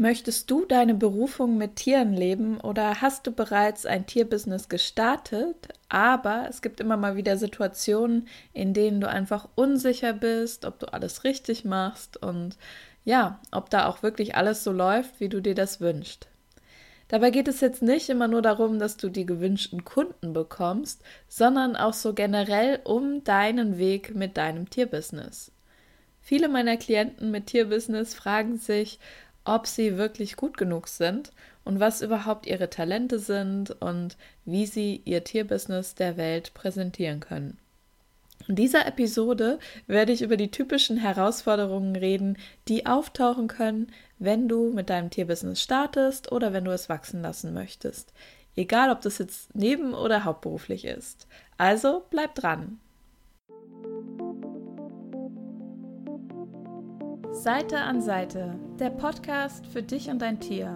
Möchtest du deine Berufung mit Tieren leben oder hast du bereits ein Tierbusiness gestartet, aber es gibt immer mal wieder Situationen, in denen du einfach unsicher bist, ob du alles richtig machst und ja, ob da auch wirklich alles so läuft, wie du dir das wünschst. Dabei geht es jetzt nicht immer nur darum, dass du die gewünschten Kunden bekommst, sondern auch so generell um deinen Weg mit deinem Tierbusiness. Viele meiner Klienten mit Tierbusiness fragen sich, ob sie wirklich gut genug sind und was überhaupt ihre Talente sind und wie sie ihr Tierbusiness der Welt präsentieren können. In dieser Episode werde ich über die typischen Herausforderungen reden, die auftauchen können, wenn du mit deinem Tierbusiness startest oder wenn du es wachsen lassen möchtest. Egal, ob das jetzt neben- oder hauptberuflich ist. Also bleib dran. Seite an Seite, der Podcast für dich und dein Tier.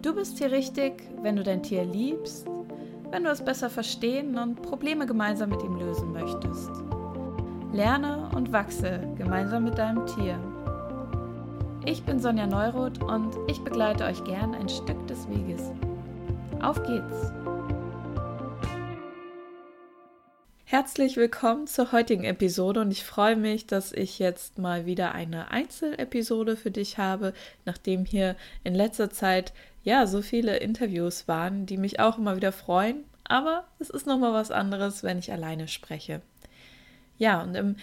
Du bist hier richtig, wenn du dein Tier liebst, wenn du es besser verstehen und Probleme gemeinsam mit ihm lösen möchtest. Lerne und wachse gemeinsam mit deinem Tier. Ich bin Sonja Neuroth und ich begleite euch gern ein Stück des Weges. Auf geht's! Herzlich willkommen zur heutigen Episode und ich freue mich, dass ich jetzt mal wieder eine Einzelepisode für dich habe, nachdem hier in letzter Zeit ja so viele Interviews waren, die mich auch immer wieder freuen, aber es ist noch mal was anderes, wenn ich alleine spreche. Ja, und im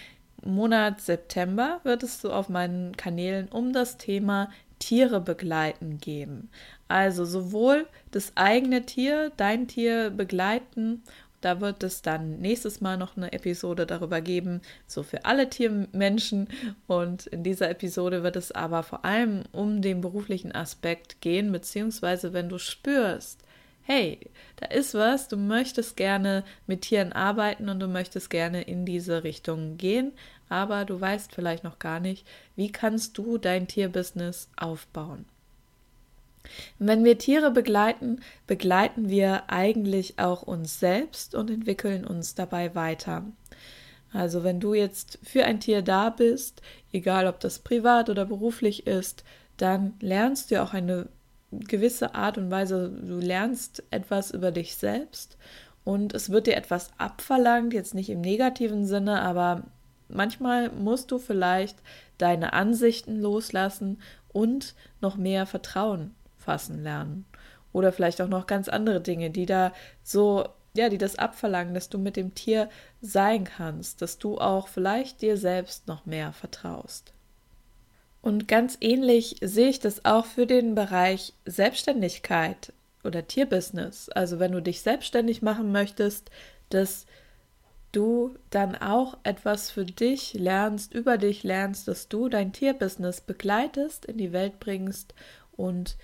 Monat September wird es so auf meinen Kanälen um das Thema Tiere begleiten gehen. Also sowohl das eigene Tier, dein Tier begleiten da wird es dann nächstes Mal noch eine Episode darüber geben, so für alle Tiermenschen. Und in dieser Episode wird es aber vor allem um den beruflichen Aspekt gehen, beziehungsweise wenn du spürst, hey, da ist was, du möchtest gerne mit Tieren arbeiten und du möchtest gerne in diese Richtung gehen, aber du weißt vielleicht noch gar nicht, wie kannst du dein Tierbusiness aufbauen. Wenn wir Tiere begleiten, begleiten wir eigentlich auch uns selbst und entwickeln uns dabei weiter. Also wenn du jetzt für ein Tier da bist, egal ob das privat oder beruflich ist, dann lernst du auch eine gewisse Art und Weise, du lernst etwas über dich selbst und es wird dir etwas abverlangt, jetzt nicht im negativen Sinne, aber manchmal musst du vielleicht deine Ansichten loslassen und noch mehr Vertrauen fassen lernen. Oder vielleicht auch noch ganz andere Dinge, die da so, ja, die das abverlangen, dass du mit dem Tier sein kannst, dass du auch vielleicht dir selbst noch mehr vertraust. Und ganz ähnlich sehe ich das auch für den Bereich Selbstständigkeit oder Tierbusiness. Also wenn du dich selbstständig machen möchtest, dass du dann auch etwas für dich lernst, über dich lernst, dass du dein Tierbusiness begleitest, in die Welt bringst und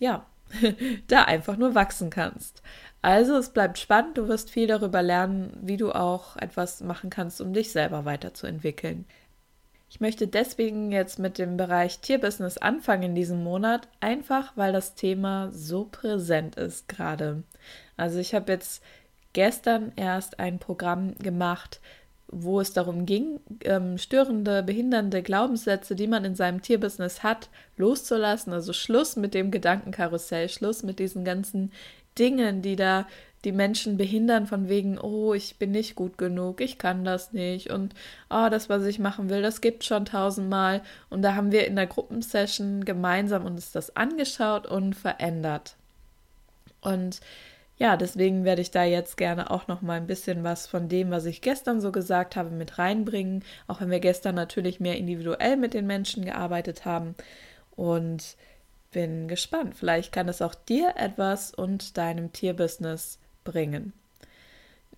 ja, da einfach nur wachsen kannst. Also es bleibt spannend, du wirst viel darüber lernen, wie du auch etwas machen kannst, um dich selber weiterzuentwickeln. Ich möchte deswegen jetzt mit dem Bereich Tierbusiness anfangen in diesem Monat, einfach weil das Thema so präsent ist gerade. Also ich habe jetzt gestern erst ein Programm gemacht, wo es darum ging, ähm, störende, behindernde Glaubenssätze, die man in seinem Tierbusiness hat, loszulassen. Also Schluss mit dem Gedankenkarussell, Schluss mit diesen ganzen Dingen, die da die Menschen behindern von wegen, oh, ich bin nicht gut genug, ich kann das nicht und oh, das, was ich machen will, das gibt schon tausendmal. Und da haben wir in der Gruppensession gemeinsam uns das angeschaut und verändert. Und ja, deswegen werde ich da jetzt gerne auch noch mal ein bisschen was von dem, was ich gestern so gesagt habe, mit reinbringen. Auch wenn wir gestern natürlich mehr individuell mit den Menschen gearbeitet haben. Und bin gespannt. Vielleicht kann es auch dir etwas und deinem Tierbusiness bringen.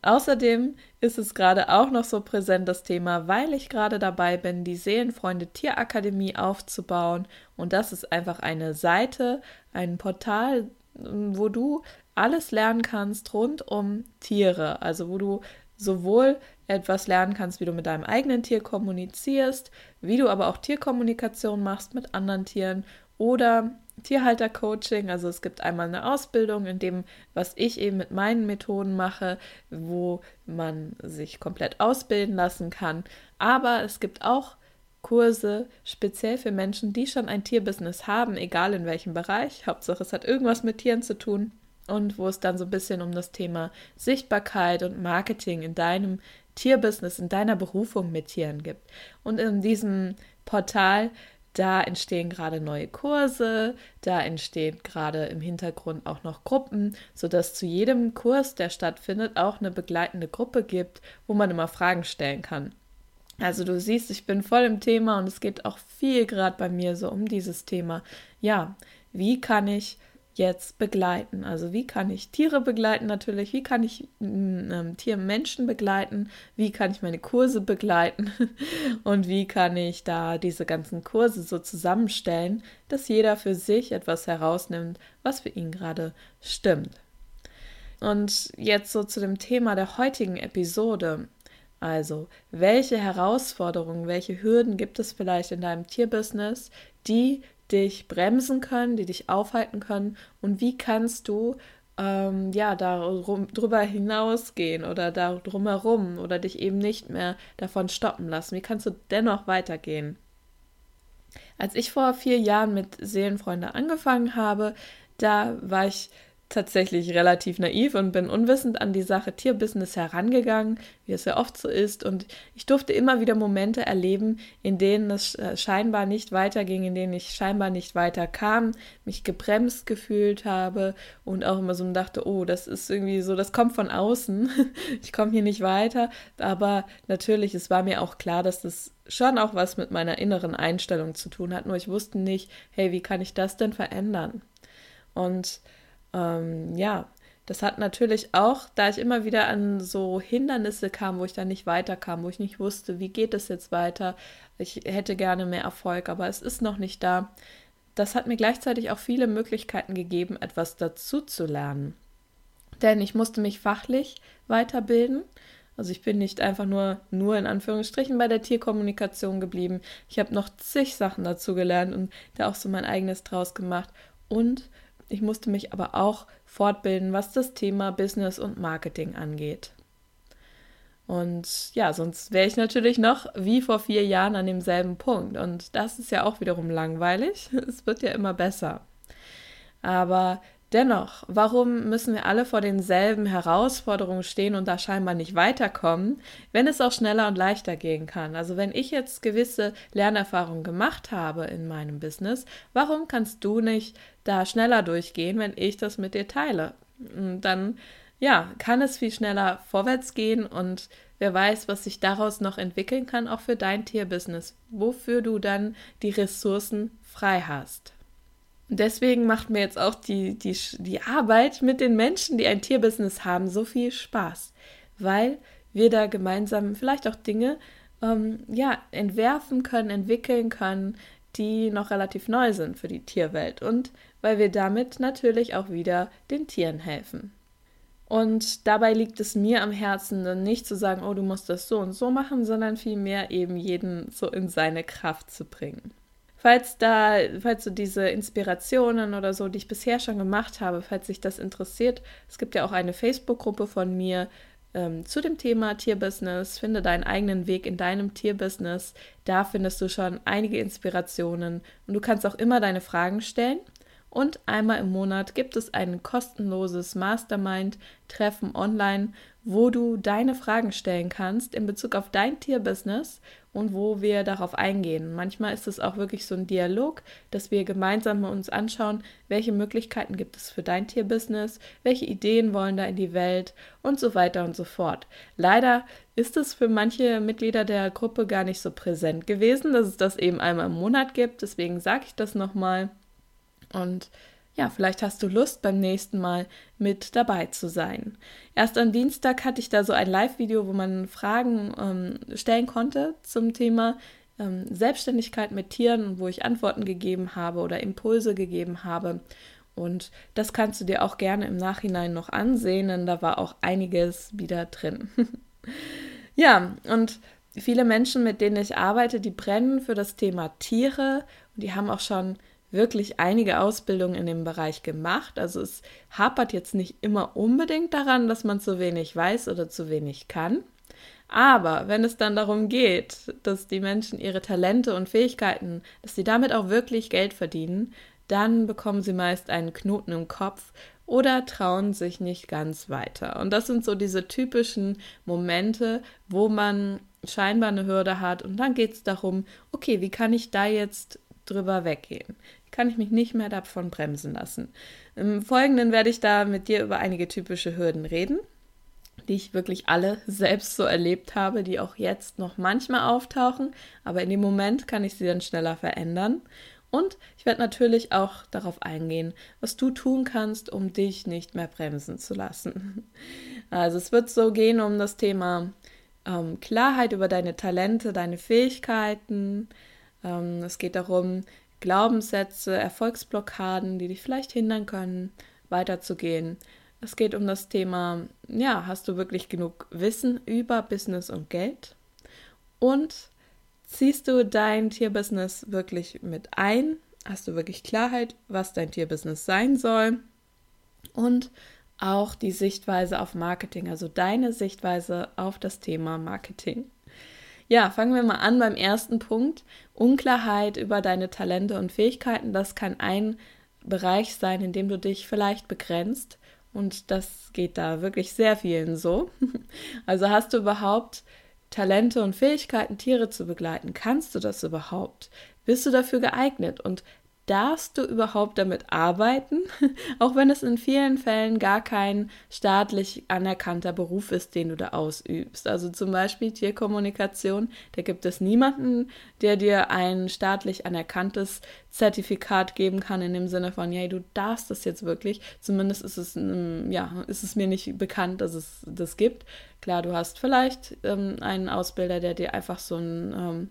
Außerdem ist es gerade auch noch so präsent das Thema, weil ich gerade dabei bin, die Seelenfreunde Tierakademie aufzubauen. Und das ist einfach eine Seite, ein Portal, wo du alles lernen kannst rund um Tiere, also wo du sowohl etwas lernen kannst, wie du mit deinem eigenen Tier kommunizierst, wie du aber auch Tierkommunikation machst mit anderen Tieren oder Tierhaltercoaching. Also es gibt einmal eine Ausbildung in dem, was ich eben mit meinen Methoden mache, wo man sich komplett ausbilden lassen kann. Aber es gibt auch Kurse speziell für Menschen, die schon ein Tierbusiness haben, egal in welchem Bereich. Hauptsache, es hat irgendwas mit Tieren zu tun. Und wo es dann so ein bisschen um das Thema Sichtbarkeit und Marketing in deinem Tierbusiness, in deiner Berufung mit Tieren gibt. Und in diesem Portal da entstehen gerade neue Kurse, da entstehen gerade im Hintergrund auch noch Gruppen, sodass zu jedem Kurs, der stattfindet, auch eine begleitende Gruppe gibt, wo man immer Fragen stellen kann. Also du siehst, ich bin voll im Thema und es geht auch viel gerade bei mir so um dieses Thema. Ja, wie kann ich jetzt begleiten? Also wie kann ich Tiere begleiten natürlich? Wie kann ich mm, ähm, Tiermenschen begleiten? Wie kann ich meine Kurse begleiten? Und wie kann ich da diese ganzen Kurse so zusammenstellen, dass jeder für sich etwas herausnimmt, was für ihn gerade stimmt? Und jetzt so zu dem Thema der heutigen Episode. Also, welche Herausforderungen, welche Hürden gibt es vielleicht in deinem Tierbusiness, die dich bremsen können, die dich aufhalten können und wie kannst du ähm, ja darüber hinausgehen oder da drumherum oder dich eben nicht mehr davon stoppen lassen? Wie kannst du dennoch weitergehen? Als ich vor vier Jahren mit Seelenfreunde angefangen habe, da war ich tatsächlich relativ naiv und bin unwissend an die Sache Tierbusiness herangegangen, wie es ja oft so ist. Und ich durfte immer wieder Momente erleben, in denen es äh, scheinbar nicht weiterging, in denen ich scheinbar nicht weiterkam, mich gebremst gefühlt habe und auch immer so dachte, oh, das ist irgendwie so, das kommt von außen. ich komme hier nicht weiter. Aber natürlich, es war mir auch klar, dass das schon auch was mit meiner inneren Einstellung zu tun hat. Nur ich wusste nicht, hey, wie kann ich das denn verändern? Und ähm, ja, das hat natürlich auch, da ich immer wieder an so Hindernisse kam, wo ich dann nicht weiterkam, wo ich nicht wusste, wie geht es jetzt weiter. Ich hätte gerne mehr Erfolg, aber es ist noch nicht da. Das hat mir gleichzeitig auch viele Möglichkeiten gegeben, etwas dazu zu lernen. Denn ich musste mich fachlich weiterbilden. Also ich bin nicht einfach nur, nur in Anführungsstrichen bei der Tierkommunikation geblieben. Ich habe noch zig Sachen dazu gelernt und da auch so mein eigenes draus gemacht. Und ich musste mich aber auch fortbilden, was das Thema Business und Marketing angeht. Und ja, sonst wäre ich natürlich noch wie vor vier Jahren an demselben Punkt. Und das ist ja auch wiederum langweilig. Es wird ja immer besser. Aber Dennoch, warum müssen wir alle vor denselben Herausforderungen stehen und da scheinbar nicht weiterkommen, wenn es auch schneller und leichter gehen kann? Also wenn ich jetzt gewisse Lernerfahrungen gemacht habe in meinem Business, warum kannst du nicht da schneller durchgehen, wenn ich das mit dir teile? Und dann, ja, kann es viel schneller vorwärts gehen und wer weiß, was sich daraus noch entwickeln kann, auch für dein Tierbusiness, wofür du dann die Ressourcen frei hast. Deswegen macht mir jetzt auch die, die, die Arbeit mit den Menschen, die ein Tierbusiness haben, so viel Spaß, weil wir da gemeinsam vielleicht auch Dinge ähm, ja, entwerfen können, entwickeln können, die noch relativ neu sind für die Tierwelt und weil wir damit natürlich auch wieder den Tieren helfen. Und dabei liegt es mir am Herzen, dann nicht zu sagen, oh, du musst das so und so machen, sondern vielmehr eben jeden so in seine Kraft zu bringen. Falls da, falls du diese Inspirationen oder so, die ich bisher schon gemacht habe, falls sich das interessiert, es gibt ja auch eine Facebook-Gruppe von mir ähm, zu dem Thema Tierbusiness. Finde deinen eigenen Weg in deinem Tierbusiness. Da findest du schon einige Inspirationen und du kannst auch immer deine Fragen stellen. Und einmal im Monat gibt es ein kostenloses Mastermind-Treffen online, wo du deine Fragen stellen kannst in Bezug auf dein Tierbusiness und wo wir darauf eingehen. Manchmal ist es auch wirklich so ein Dialog, dass wir gemeinsam uns anschauen, welche Möglichkeiten gibt es für dein Tierbusiness, welche Ideen wollen da in die Welt und so weiter und so fort. Leider ist es für manche Mitglieder der Gruppe gar nicht so präsent gewesen, dass es das eben einmal im Monat gibt. Deswegen sage ich das nochmal. Und ja, vielleicht hast du Lust, beim nächsten Mal mit dabei zu sein. Erst am Dienstag hatte ich da so ein Live-Video, wo man Fragen ähm, stellen konnte zum Thema ähm, Selbstständigkeit mit Tieren, wo ich Antworten gegeben habe oder Impulse gegeben habe. Und das kannst du dir auch gerne im Nachhinein noch ansehen, denn da war auch einiges wieder drin. ja, und viele Menschen, mit denen ich arbeite, die brennen für das Thema Tiere und die haben auch schon wirklich einige Ausbildungen in dem Bereich gemacht. Also es hapert jetzt nicht immer unbedingt daran, dass man zu wenig weiß oder zu wenig kann. Aber wenn es dann darum geht, dass die Menschen ihre Talente und Fähigkeiten, dass sie damit auch wirklich Geld verdienen, dann bekommen sie meist einen Knoten im Kopf oder trauen sich nicht ganz weiter. Und das sind so diese typischen Momente, wo man scheinbar eine Hürde hat und dann geht es darum, okay, wie kann ich da jetzt drüber weggehen? Kann ich mich nicht mehr davon bremsen lassen? Im Folgenden werde ich da mit dir über einige typische Hürden reden, die ich wirklich alle selbst so erlebt habe, die auch jetzt noch manchmal auftauchen, aber in dem Moment kann ich sie dann schneller verändern. Und ich werde natürlich auch darauf eingehen, was du tun kannst, um dich nicht mehr bremsen zu lassen. Also es wird so gehen um das Thema ähm, Klarheit über deine Talente, deine Fähigkeiten. Ähm, es geht darum, Glaubenssätze, Erfolgsblockaden, die dich vielleicht hindern können, weiterzugehen. Es geht um das Thema, ja, hast du wirklich genug Wissen über Business und Geld? Und Ziehst du dein Tierbusiness wirklich mit ein? Hast du wirklich Klarheit, was dein Tierbusiness sein soll? Und auch die Sichtweise auf Marketing, also deine Sichtweise auf das Thema Marketing. Ja, fangen wir mal an beim ersten Punkt. Unklarheit über deine Talente und Fähigkeiten. Das kann ein Bereich sein, in dem du dich vielleicht begrenzt. Und das geht da wirklich sehr vielen so. Also hast du überhaupt Talente und Fähigkeiten, Tiere zu begleiten. Kannst du das überhaupt? Bist du dafür geeignet? Und darfst du überhaupt damit arbeiten, auch wenn es in vielen Fällen gar kein staatlich anerkannter Beruf ist, den du da ausübst. Also zum Beispiel Tierkommunikation, da gibt es niemanden, der dir ein staatlich anerkanntes Zertifikat geben kann in dem Sinne von, ja, du darfst das jetzt wirklich. Zumindest ist es, ja, ist es mir nicht bekannt, dass es das gibt. Klar, du hast vielleicht ähm, einen Ausbilder, der dir einfach so ein ähm,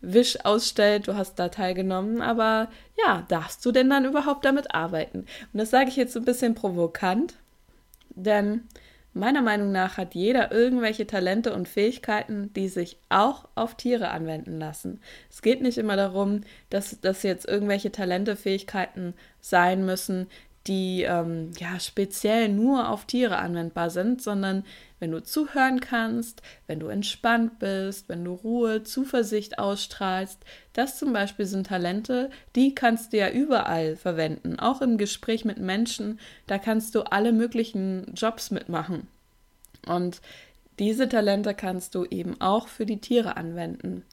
Wisch ausstellt, du hast da teilgenommen, aber ja, darfst du denn dann überhaupt damit arbeiten? Und das sage ich jetzt so ein bisschen provokant, denn meiner Meinung nach hat jeder irgendwelche Talente und Fähigkeiten, die sich auch auf Tiere anwenden lassen. Es geht nicht immer darum, dass das jetzt irgendwelche Talente, Fähigkeiten sein müssen, die ähm, ja speziell nur auf Tiere anwendbar sind, sondern wenn du zuhören kannst, wenn du entspannt bist, wenn du Ruhe, Zuversicht ausstrahlst, das zum Beispiel sind Talente, die kannst du ja überall verwenden, auch im Gespräch mit Menschen, da kannst du alle möglichen Jobs mitmachen. Und diese Talente kannst du eben auch für die Tiere anwenden.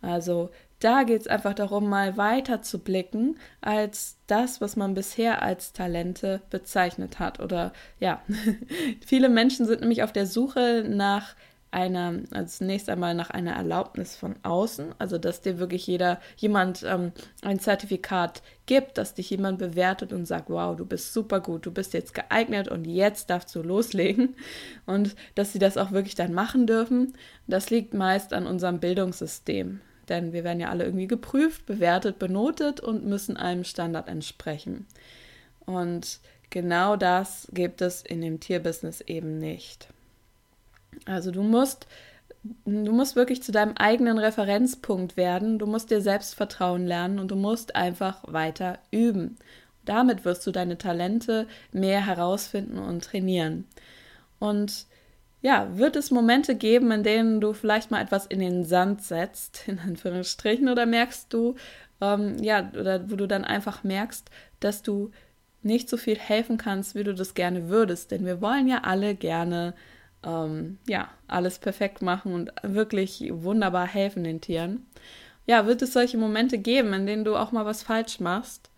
Also da geht es einfach darum, mal weiter zu blicken als das, was man bisher als Talente bezeichnet hat. Oder ja, viele Menschen sind nämlich auf der Suche nach einer, also zunächst einmal nach einer Erlaubnis von außen, also dass dir wirklich jeder, jemand ähm, ein Zertifikat gibt, dass dich jemand bewertet und sagt, wow, du bist super gut, du bist jetzt geeignet und jetzt darfst du loslegen. Und dass sie das auch wirklich dann machen dürfen, das liegt meist an unserem Bildungssystem. Denn wir werden ja alle irgendwie geprüft, bewertet, benotet und müssen einem Standard entsprechen. Und genau das gibt es in dem Tierbusiness eben nicht. Also du musst, du musst wirklich zu deinem eigenen Referenzpunkt werden, du musst dir Selbstvertrauen lernen und du musst einfach weiter üben. Damit wirst du deine Talente mehr herausfinden und trainieren. Und ja, wird es Momente geben, in denen du vielleicht mal etwas in den Sand setzt, in Anführungsstrichen, oder merkst du, ähm, ja, oder wo du dann einfach merkst, dass du nicht so viel helfen kannst, wie du das gerne würdest. Denn wir wollen ja alle gerne, ähm, ja, alles perfekt machen und wirklich wunderbar helfen den Tieren. Ja, wird es solche Momente geben, in denen du auch mal was falsch machst?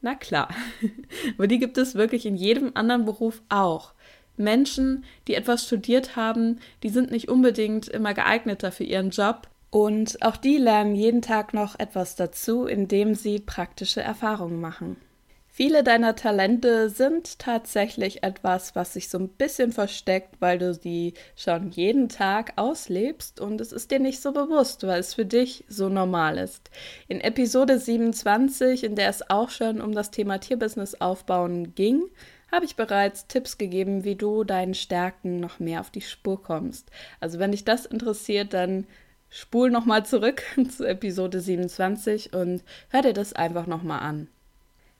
Na klar. Aber die gibt es wirklich in jedem anderen Beruf auch. Menschen, die etwas studiert haben, die sind nicht unbedingt immer geeigneter für ihren Job. Und auch die lernen jeden Tag noch etwas dazu, indem sie praktische Erfahrungen machen. Viele deiner Talente sind tatsächlich etwas, was sich so ein bisschen versteckt, weil du sie schon jeden Tag auslebst und es ist dir nicht so bewusst, weil es für dich so normal ist. In Episode 27, in der es auch schon um das Thema Tierbusiness aufbauen ging, habe ich bereits Tipps gegeben, wie du deinen Stärken noch mehr auf die Spur kommst. Also wenn dich das interessiert, dann spul nochmal zurück zu Episode 27 und hör dir das einfach nochmal an.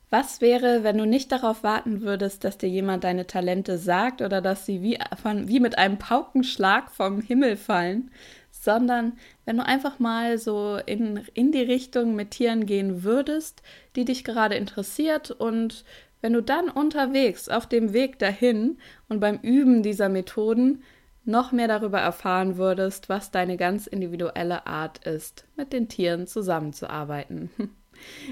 Was wäre, wenn du nicht darauf warten würdest, dass dir jemand deine Talente sagt oder dass sie wie, von, wie mit einem Paukenschlag vom Himmel fallen, sondern wenn du einfach mal so in, in die Richtung mit Tieren gehen würdest, die dich gerade interessiert und wenn du dann unterwegs auf dem Weg dahin und beim Üben dieser Methoden noch mehr darüber erfahren würdest, was deine ganz individuelle Art ist, mit den Tieren zusammenzuarbeiten.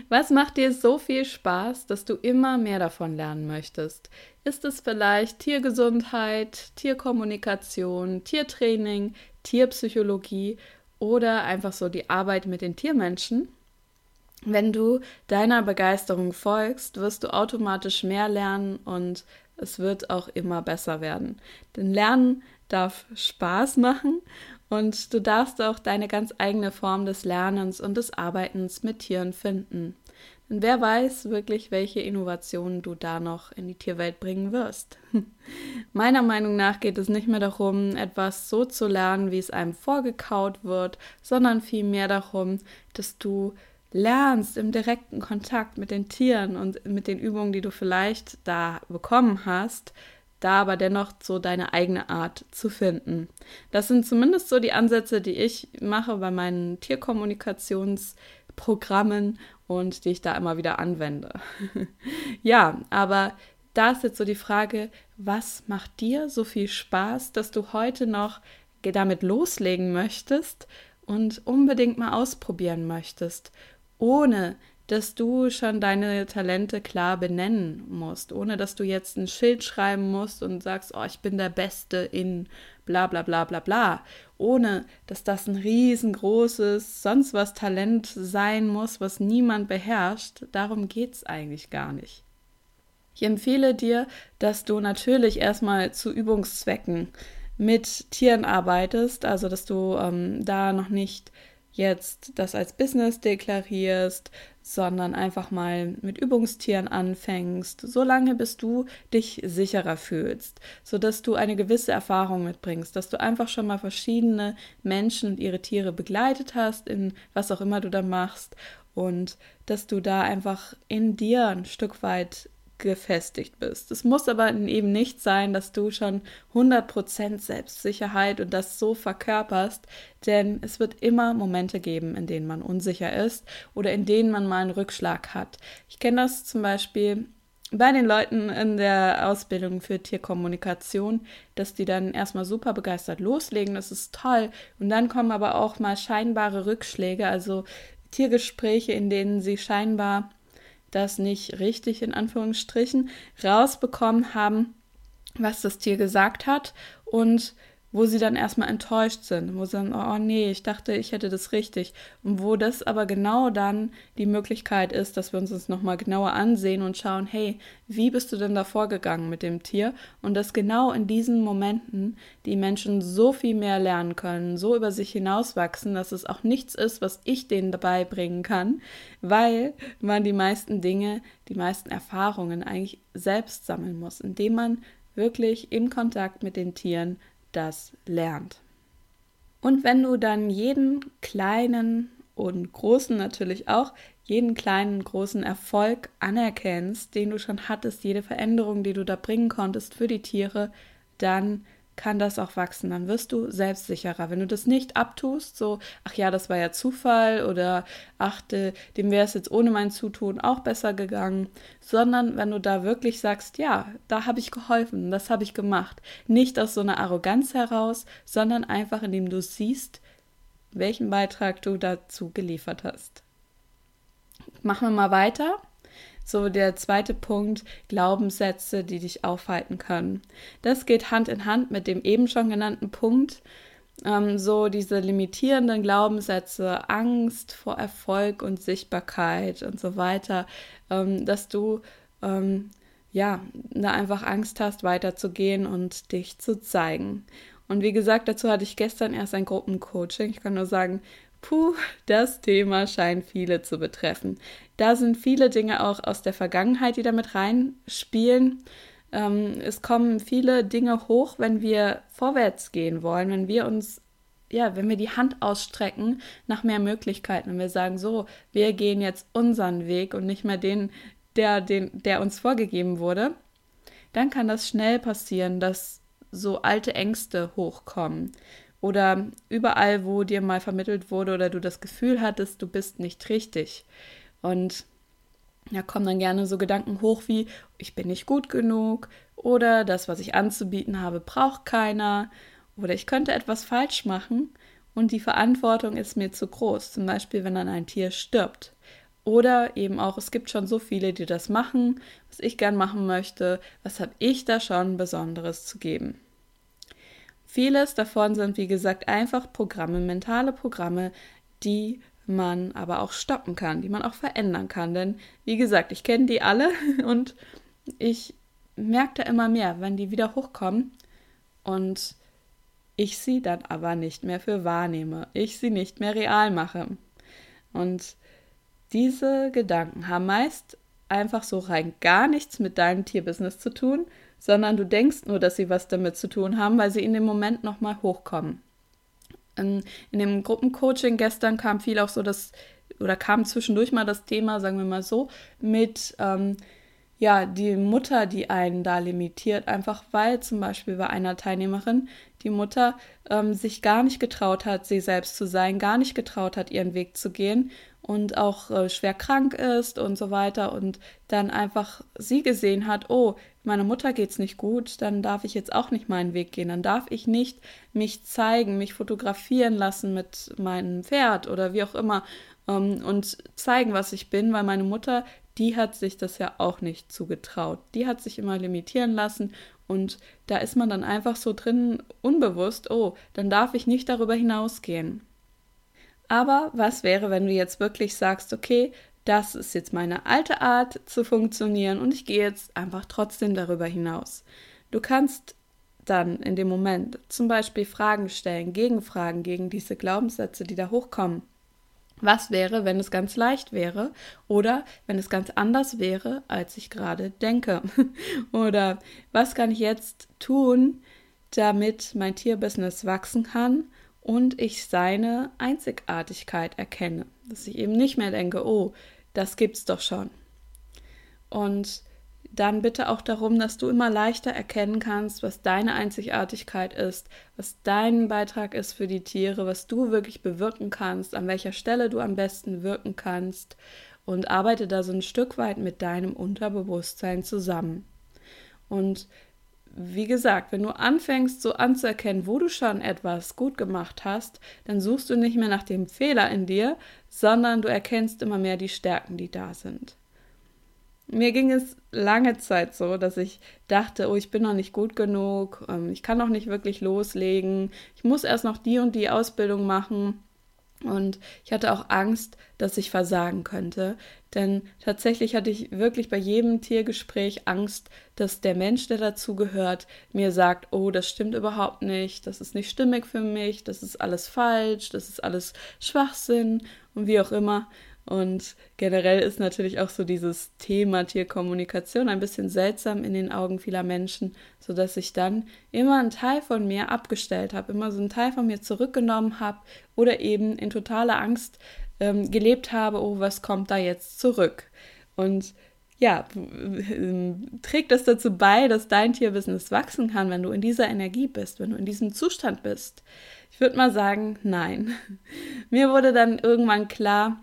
Was macht dir so viel Spaß, dass du immer mehr davon lernen möchtest? Ist es vielleicht Tiergesundheit, Tierkommunikation, Tiertraining, Tierpsychologie oder einfach so die Arbeit mit den Tiermenschen? Wenn du deiner Begeisterung folgst, wirst du automatisch mehr lernen und es wird auch immer besser werden. Denn Lernen darf Spaß machen und du darfst auch deine ganz eigene Form des Lernens und des Arbeitens mit Tieren finden. Denn wer weiß wirklich, welche Innovationen du da noch in die Tierwelt bringen wirst. Meiner Meinung nach geht es nicht mehr darum, etwas so zu lernen, wie es einem vorgekaut wird, sondern vielmehr darum, dass du lernst im direkten Kontakt mit den Tieren und mit den Übungen, die du vielleicht da bekommen hast, da aber dennoch so deine eigene Art zu finden. Das sind zumindest so die Ansätze, die ich mache bei meinen Tierkommunikationsprogrammen und die ich da immer wieder anwende. ja, aber da ist jetzt so die Frage, was macht dir so viel Spaß, dass du heute noch damit loslegen möchtest und unbedingt mal ausprobieren möchtest, ohne dass du schon deine Talente klar benennen musst, ohne dass du jetzt ein Schild schreiben musst und sagst, oh, ich bin der Beste in bla bla bla bla bla, ohne dass das ein riesengroßes, sonst was Talent sein muss, was niemand beherrscht. Darum geht es eigentlich gar nicht. Ich empfehle dir, dass du natürlich erstmal zu Übungszwecken mit Tieren arbeitest, also dass du ähm, da noch nicht jetzt das als Business deklarierst, sondern einfach mal mit Übungstieren anfängst, solange bis du dich sicherer fühlst, sodass du eine gewisse Erfahrung mitbringst, dass du einfach schon mal verschiedene Menschen und ihre Tiere begleitet hast, in was auch immer du da machst und dass du da einfach in dir ein Stück weit gefestigt bist. Es muss aber eben nicht sein, dass du schon 100% Selbstsicherheit und das so verkörperst, denn es wird immer Momente geben, in denen man unsicher ist oder in denen man mal einen Rückschlag hat. Ich kenne das zum Beispiel bei den Leuten in der Ausbildung für Tierkommunikation, dass die dann erstmal super begeistert loslegen, das ist toll. Und dann kommen aber auch mal scheinbare Rückschläge, also Tiergespräche, in denen sie scheinbar das nicht richtig in Anführungsstrichen rausbekommen haben, was das Tier gesagt hat. Und wo sie dann erstmal enttäuscht sind, wo sie dann, oh nee, ich dachte, ich hätte das richtig. Und wo das aber genau dann die Möglichkeit ist, dass wir uns das nochmal genauer ansehen und schauen, hey, wie bist du denn da vorgegangen mit dem Tier? Und dass genau in diesen Momenten die Menschen so viel mehr lernen können, so über sich hinauswachsen, dass es auch nichts ist, was ich denen dabei bringen kann, weil man die meisten Dinge, die meisten Erfahrungen eigentlich selbst sammeln muss, indem man wirklich im Kontakt mit den Tieren das lernt. Und wenn du dann jeden kleinen und großen natürlich auch, jeden kleinen, großen Erfolg anerkennst, den du schon hattest, jede Veränderung, die du da bringen konntest für die Tiere, dann kann das auch wachsen. Dann wirst du selbstsicherer. Wenn du das nicht abtust, so, ach ja, das war ja Zufall oder ach, dem wäre es jetzt ohne mein Zutun auch besser gegangen, sondern wenn du da wirklich sagst, ja, da habe ich geholfen, das habe ich gemacht. Nicht aus so einer Arroganz heraus, sondern einfach, indem du siehst, welchen Beitrag du dazu geliefert hast. Machen wir mal weiter. So der zweite Punkt, Glaubenssätze, die dich aufhalten können. Das geht Hand in Hand mit dem eben schon genannten Punkt. Ähm, so diese limitierenden Glaubenssätze, Angst vor Erfolg und Sichtbarkeit und so weiter, ähm, dass du ähm, ja, da einfach Angst hast, weiterzugehen und dich zu zeigen. Und wie gesagt, dazu hatte ich gestern erst ein Gruppencoaching. Ich kann nur sagen, Puh, das Thema scheint viele zu betreffen. Da sind viele Dinge auch aus der Vergangenheit, die damit reinspielen. Ähm, es kommen viele Dinge hoch, wenn wir vorwärts gehen wollen, wenn wir uns, ja, wenn wir die Hand ausstrecken nach mehr Möglichkeiten und wir sagen, so, wir gehen jetzt unseren Weg und nicht mehr den der, den, der uns vorgegeben wurde, dann kann das schnell passieren, dass so alte Ängste hochkommen. Oder überall, wo dir mal vermittelt wurde oder du das Gefühl hattest, du bist nicht richtig. Und da kommen dann gerne so Gedanken hoch wie, ich bin nicht gut genug oder das, was ich anzubieten habe, braucht keiner oder ich könnte etwas falsch machen und die Verantwortung ist mir zu groß, zum Beispiel wenn dann ein Tier stirbt. Oder eben auch, es gibt schon so viele, die das machen, was ich gern machen möchte, was habe ich da schon Besonderes zu geben. Vieles davon sind, wie gesagt, einfach Programme, mentale Programme, die man aber auch stoppen kann, die man auch verändern kann. Denn, wie gesagt, ich kenne die alle und ich merke da immer mehr, wenn die wieder hochkommen und ich sie dann aber nicht mehr für wahrnehme, ich sie nicht mehr real mache. Und diese Gedanken haben meist einfach so rein gar nichts mit deinem Tierbusiness zu tun, sondern du denkst nur, dass sie was damit zu tun haben, weil sie in dem Moment nochmal hochkommen. In, in dem Gruppencoaching gestern kam viel auch so das, oder kam zwischendurch mal das Thema, sagen wir mal so, mit ähm, ja, die Mutter, die einen da limitiert, einfach weil zum Beispiel bei einer Teilnehmerin die Mutter ähm, sich gar nicht getraut hat, sie selbst zu sein, gar nicht getraut hat, ihren Weg zu gehen und auch äh, schwer krank ist und so weiter und dann einfach sie gesehen hat, oh, meiner Mutter geht's nicht gut, dann darf ich jetzt auch nicht meinen Weg gehen, dann darf ich nicht mich zeigen, mich fotografieren lassen mit meinem Pferd oder wie auch immer ähm, und zeigen, was ich bin, weil meine Mutter die hat sich das ja auch nicht zugetraut. Die hat sich immer limitieren lassen und da ist man dann einfach so drin unbewusst, oh, dann darf ich nicht darüber hinausgehen. Aber was wäre, wenn du jetzt wirklich sagst, okay, das ist jetzt meine alte Art zu funktionieren und ich gehe jetzt einfach trotzdem darüber hinaus. Du kannst dann in dem Moment zum Beispiel Fragen stellen, Gegenfragen gegen diese Glaubenssätze, die da hochkommen. Was wäre, wenn es ganz leicht wäre oder wenn es ganz anders wäre, als ich gerade denke? oder was kann ich jetzt tun, damit mein Tierbusiness wachsen kann und ich seine Einzigartigkeit erkenne? Dass ich eben nicht mehr denke, oh, das gibt's doch schon. Und dann bitte auch darum, dass du immer leichter erkennen kannst, was deine Einzigartigkeit ist, was dein Beitrag ist für die Tiere, was du wirklich bewirken kannst, an welcher Stelle du am besten wirken kannst und arbeite da so ein Stück weit mit deinem Unterbewusstsein zusammen. Und wie gesagt, wenn du anfängst so anzuerkennen, wo du schon etwas gut gemacht hast, dann suchst du nicht mehr nach dem Fehler in dir, sondern du erkennst immer mehr die Stärken, die da sind. Mir ging es lange Zeit so, dass ich dachte, oh, ich bin noch nicht gut genug, ähm, ich kann noch nicht wirklich loslegen, ich muss erst noch die und die Ausbildung machen. Und ich hatte auch Angst, dass ich versagen könnte. Denn tatsächlich hatte ich wirklich bei jedem Tiergespräch Angst, dass der Mensch, der dazugehört, mir sagt, oh, das stimmt überhaupt nicht, das ist nicht stimmig für mich, das ist alles falsch, das ist alles Schwachsinn und wie auch immer. Und generell ist natürlich auch so dieses Thema Tierkommunikation ein bisschen seltsam in den Augen vieler Menschen, sodass ich dann immer einen Teil von mir abgestellt habe, immer so einen Teil von mir zurückgenommen habe oder eben in totaler Angst ähm, gelebt habe, oh, was kommt da jetzt zurück? Und ja, trägt das dazu bei, dass dein Tierbusiness wachsen kann, wenn du in dieser Energie bist, wenn du in diesem Zustand bist? Ich würde mal sagen, nein. Mir wurde dann irgendwann klar,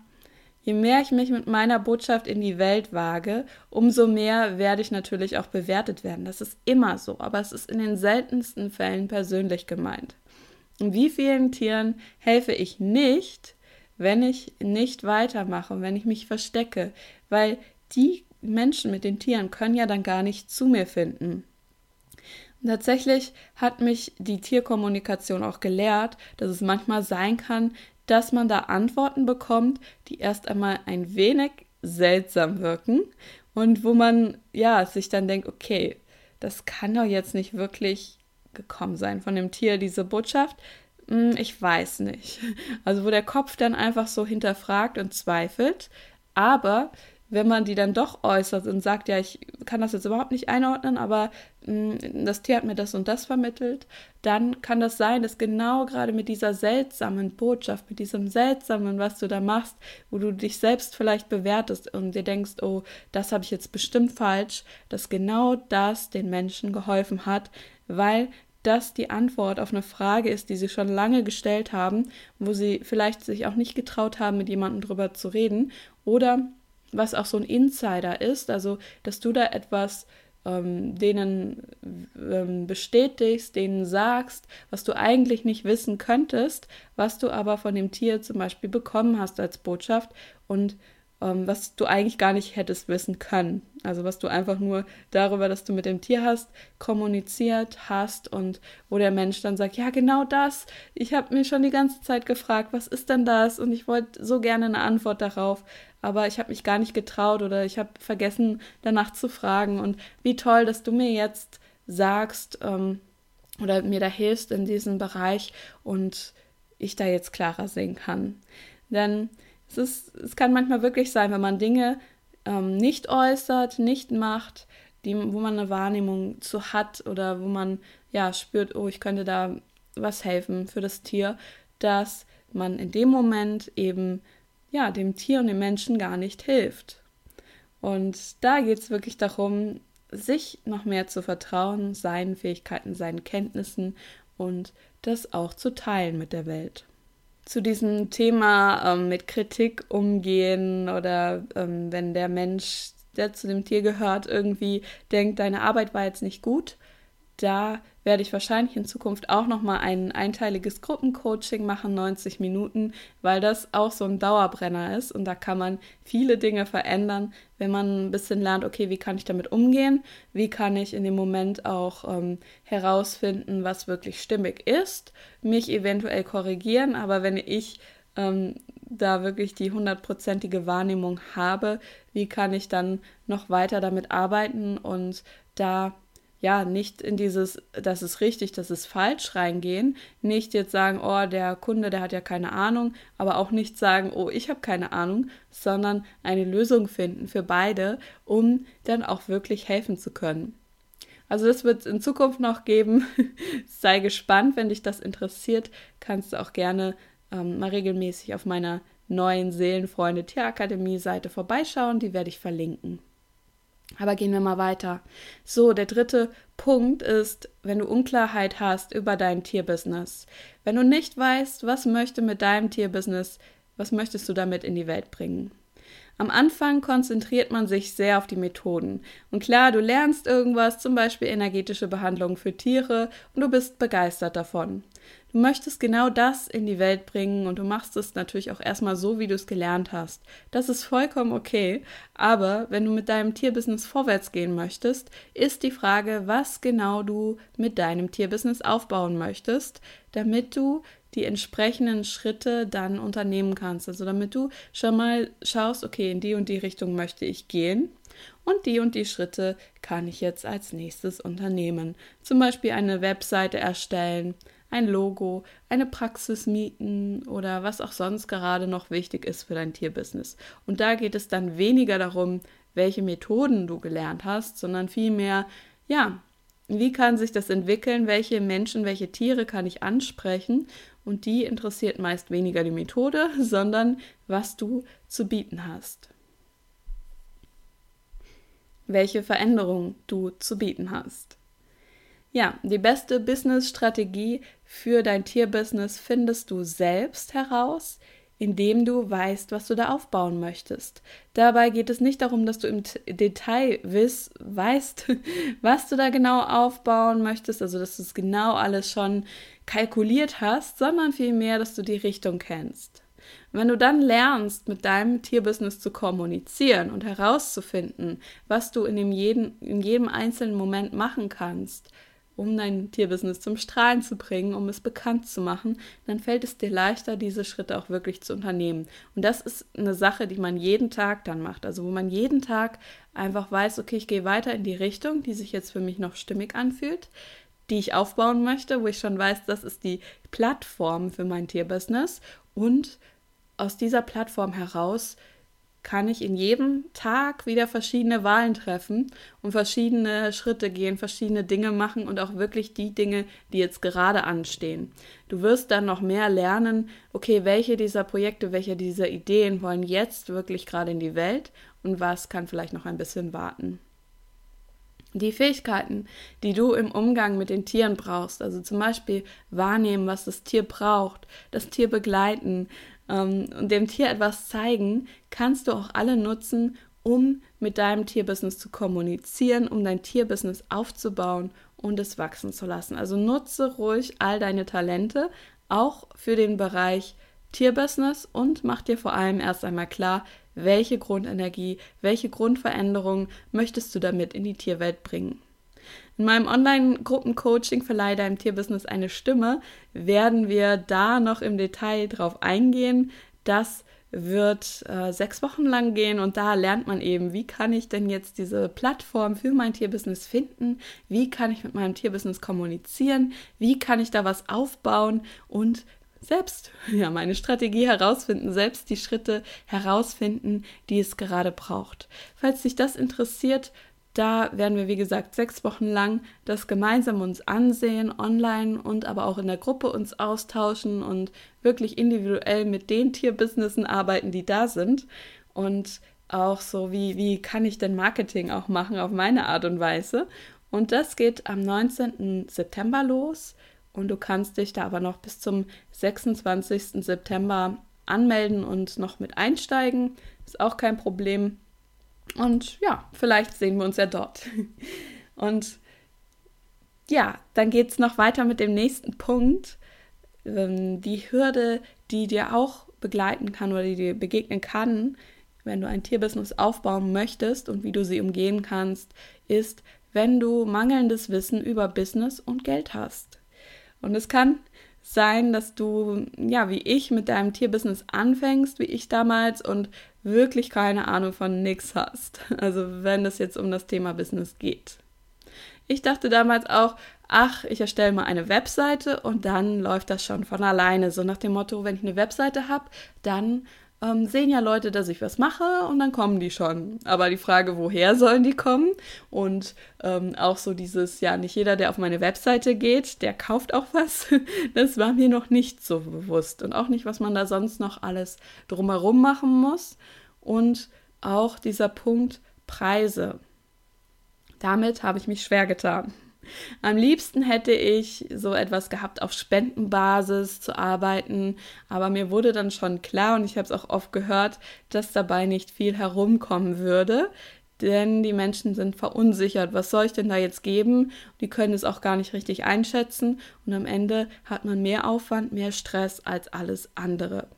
Je mehr ich mich mit meiner Botschaft in die Welt wage, umso mehr werde ich natürlich auch bewertet werden. Das ist immer so, aber es ist in den seltensten Fällen persönlich gemeint. Und wie vielen Tieren helfe ich nicht, wenn ich nicht weitermache, wenn ich mich verstecke, weil die Menschen mit den Tieren können ja dann gar nicht zu mir finden. Tatsächlich hat mich die Tierkommunikation auch gelehrt, dass es manchmal sein kann, dass man da Antworten bekommt, die erst einmal ein wenig seltsam wirken und wo man ja sich dann denkt, okay, das kann doch jetzt nicht wirklich gekommen sein von dem Tier, diese Botschaft. Hm, ich weiß nicht. Also wo der Kopf dann einfach so hinterfragt und zweifelt, aber wenn man die dann doch äußert und sagt, ja, ich kann das jetzt überhaupt nicht einordnen, aber mh, hm, das Tier hat mir das und das vermittelt, dann kann das sein, dass genau gerade mit dieser seltsamen Botschaft, mit diesem seltsamen, was du da machst, wo du dich selbst vielleicht bewertest und dir denkst, oh, das habe ich jetzt bestimmt falsch, dass genau das den Menschen geholfen hat, weil das die Antwort auf eine Frage ist, die sie schon lange gestellt haben, wo sie vielleicht sich auch nicht getraut haben, mit jemandem drüber zu reden oder was auch so ein Insider ist, also dass du da etwas ähm, denen ähm, bestätigst, denen sagst, was du eigentlich nicht wissen könntest, was du aber von dem Tier zum Beispiel bekommen hast als Botschaft und was du eigentlich gar nicht hättest wissen können. Also was du einfach nur darüber, dass du mit dem Tier hast, kommuniziert hast und wo der Mensch dann sagt, ja genau das, ich habe mir schon die ganze Zeit gefragt, was ist denn das? Und ich wollte so gerne eine Antwort darauf, aber ich habe mich gar nicht getraut oder ich habe vergessen danach zu fragen. Und wie toll, dass du mir jetzt sagst ähm, oder mir da hilfst in diesem Bereich und ich da jetzt klarer sehen kann. Denn es, ist, es kann manchmal wirklich sein, wenn man Dinge ähm, nicht äußert, nicht macht, die, wo man eine Wahrnehmung zu hat oder wo man ja spürt, oh, ich könnte da was helfen für das Tier, dass man in dem Moment eben ja dem Tier und dem Menschen gar nicht hilft. Und da geht es wirklich darum, sich noch mehr zu vertrauen, seinen Fähigkeiten, seinen Kenntnissen und das auch zu teilen mit der Welt zu diesem Thema ähm, mit Kritik umgehen oder ähm, wenn der Mensch, der zu dem Tier gehört, irgendwie denkt, deine Arbeit war jetzt nicht gut, da werde ich wahrscheinlich in Zukunft auch noch mal ein einteiliges Gruppencoaching machen, 90 Minuten, weil das auch so ein Dauerbrenner ist. Und da kann man viele Dinge verändern, wenn man ein bisschen lernt, okay, wie kann ich damit umgehen, wie kann ich in dem Moment auch ähm, herausfinden, was wirklich stimmig ist, mich eventuell korrigieren, aber wenn ich ähm, da wirklich die hundertprozentige Wahrnehmung habe, wie kann ich dann noch weiter damit arbeiten? Und da ja, nicht in dieses, das ist richtig, das ist falsch reingehen, nicht jetzt sagen, oh, der Kunde, der hat ja keine Ahnung, aber auch nicht sagen, oh, ich habe keine Ahnung, sondern eine Lösung finden für beide, um dann auch wirklich helfen zu können. Also das wird es in Zukunft noch geben. Sei gespannt, wenn dich das interessiert, kannst du auch gerne ähm, mal regelmäßig auf meiner neuen Seelenfreunde Tierakademie Seite vorbeischauen, die werde ich verlinken. Aber gehen wir mal weiter. So, der dritte Punkt ist, wenn du Unklarheit hast über dein Tierbusiness. Wenn du nicht weißt, was möchte mit deinem Tierbusiness, was möchtest du damit in die Welt bringen? Am Anfang konzentriert man sich sehr auf die Methoden. Und klar, du lernst irgendwas, zum Beispiel energetische Behandlung für Tiere, und du bist begeistert davon. Du möchtest genau das in die Welt bringen und du machst es natürlich auch erstmal so, wie du es gelernt hast. Das ist vollkommen okay, aber wenn du mit deinem Tierbusiness vorwärts gehen möchtest, ist die Frage, was genau du mit deinem Tierbusiness aufbauen möchtest, damit du die entsprechenden Schritte dann unternehmen kannst. Also damit du schon mal schaust, okay, in die und die Richtung möchte ich gehen und die und die Schritte kann ich jetzt als nächstes unternehmen. Zum Beispiel eine Webseite erstellen, ein Logo, eine Praxis mieten oder was auch sonst gerade noch wichtig ist für dein Tierbusiness. Und da geht es dann weniger darum, welche Methoden du gelernt hast, sondern vielmehr, ja, wie kann sich das entwickeln, welche Menschen, welche Tiere kann ich ansprechen und die interessiert meist weniger die Methode, sondern was du zu bieten hast. Welche Veränderung du zu bieten hast. Ja, die beste Business-Strategie für dein Tierbusiness findest du selbst heraus, indem du weißt, was du da aufbauen möchtest. Dabei geht es nicht darum, dass du im Detail wiss, weißt, was du da genau aufbauen möchtest, also dass du es genau alles schon kalkuliert hast, sondern vielmehr, dass du die Richtung kennst. wenn du dann lernst, mit deinem Tierbusiness zu kommunizieren und herauszufinden, was du in, dem jeden, in jedem einzelnen Moment machen kannst, um dein Tierbusiness zum Strahlen zu bringen, um es bekannt zu machen, dann fällt es dir leichter, diese Schritte auch wirklich zu unternehmen. Und das ist eine Sache, die man jeden Tag dann macht. Also wo man jeden Tag einfach weiß, okay, ich gehe weiter in die Richtung, die sich jetzt für mich noch stimmig anfühlt, die ich aufbauen möchte, wo ich schon weiß, das ist die Plattform für mein Tierbusiness. Und aus dieser Plattform heraus kann ich in jedem Tag wieder verschiedene Wahlen treffen und verschiedene Schritte gehen, verschiedene Dinge machen und auch wirklich die Dinge, die jetzt gerade anstehen. Du wirst dann noch mehr lernen, okay, welche dieser Projekte, welche dieser Ideen wollen jetzt wirklich gerade in die Welt und was kann vielleicht noch ein bisschen warten. Die Fähigkeiten, die du im Umgang mit den Tieren brauchst, also zum Beispiel wahrnehmen, was das Tier braucht, das Tier begleiten ähm, und dem Tier etwas zeigen, kannst du auch alle nutzen, um mit deinem Tierbusiness zu kommunizieren, um dein Tierbusiness aufzubauen und es wachsen zu lassen. Also nutze ruhig all deine Talente, auch für den Bereich Tierbusiness und mach dir vor allem erst einmal klar, welche Grundenergie, welche Grundveränderung möchtest du damit in die Tierwelt bringen. In meinem Online-Gruppencoaching Verleih deinem Tierbusiness eine Stimme werden wir da noch im Detail drauf eingehen. Das wird äh, sechs Wochen lang gehen und da lernt man eben, wie kann ich denn jetzt diese Plattform für mein Tierbusiness finden, wie kann ich mit meinem Tierbusiness kommunizieren, wie kann ich da was aufbauen und selbst ja meine Strategie herausfinden, selbst die Schritte herausfinden, die es gerade braucht. Falls dich das interessiert, da werden wir, wie gesagt, sechs Wochen lang das gemeinsam uns ansehen, online und aber auch in der Gruppe uns austauschen und wirklich individuell mit den Tierbusinessen arbeiten, die da sind. Und auch so, wie, wie kann ich denn Marketing auch machen auf meine Art und Weise. Und das geht am 19. September los. Und du kannst dich da aber noch bis zum 26. September anmelden und noch mit einsteigen. Ist auch kein Problem. Und ja, vielleicht sehen wir uns ja dort. Und ja, dann geht es noch weiter mit dem nächsten Punkt. Ähm, die Hürde, die dir auch begleiten kann oder die dir begegnen kann, wenn du ein Tierbusiness aufbauen möchtest und wie du sie umgehen kannst, ist, wenn du mangelndes Wissen über Business und Geld hast. Und es kann sein, dass du, ja, wie ich mit deinem Tierbusiness anfängst, wie ich damals und wirklich keine Ahnung von nix hast. Also wenn es jetzt um das Thema Business geht. Ich dachte damals auch, ach, ich erstelle mal eine Webseite und dann läuft das schon von alleine. So nach dem Motto, wenn ich eine Webseite habe, dann ähm, sehen ja Leute, dass ich was mache und dann kommen die schon. Aber die Frage, woher sollen die kommen? Und ähm, auch so dieses, ja, nicht jeder, der auf meine Webseite geht, der kauft auch was. Das war mir noch nicht so bewusst. Und auch nicht, was man da sonst noch alles drumherum machen muss. Und auch dieser Punkt Preise. Damit habe ich mich schwer getan. Am liebsten hätte ich so etwas gehabt, auf Spendenbasis zu arbeiten, aber mir wurde dann schon klar und ich habe es auch oft gehört, dass dabei nicht viel herumkommen würde, denn die Menschen sind verunsichert. Was soll ich denn da jetzt geben? Die können es auch gar nicht richtig einschätzen und am Ende hat man mehr Aufwand, mehr Stress als alles andere.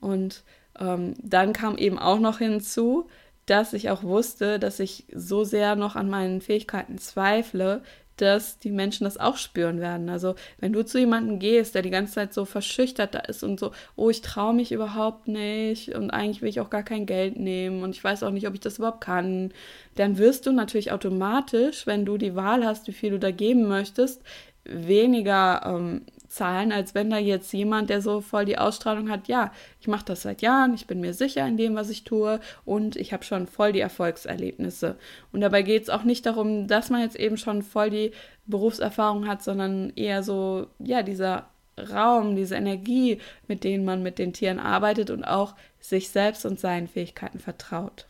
Und ähm, dann kam eben auch noch hinzu, dass ich auch wusste, dass ich so sehr noch an meinen Fähigkeiten zweifle, dass die Menschen das auch spüren werden. Also wenn du zu jemandem gehst, der die ganze Zeit so verschüchtert da ist und so, oh, ich traue mich überhaupt nicht und eigentlich will ich auch gar kein Geld nehmen und ich weiß auch nicht, ob ich das überhaupt kann, dann wirst du natürlich automatisch, wenn du die Wahl hast, wie viel du da geben möchtest, weniger ähm, zahlen, als wenn da jetzt jemand, der so voll die Ausstrahlung hat, ja, ich mache das seit Jahren, ich bin mir sicher in dem, was ich tue und ich habe schon voll die Erfolgserlebnisse. Und dabei geht es auch nicht darum, dass man jetzt eben schon voll die Berufserfahrung hat, sondern eher so, ja, dieser Raum, diese Energie, mit denen man mit den Tieren arbeitet und auch sich selbst und seinen Fähigkeiten vertraut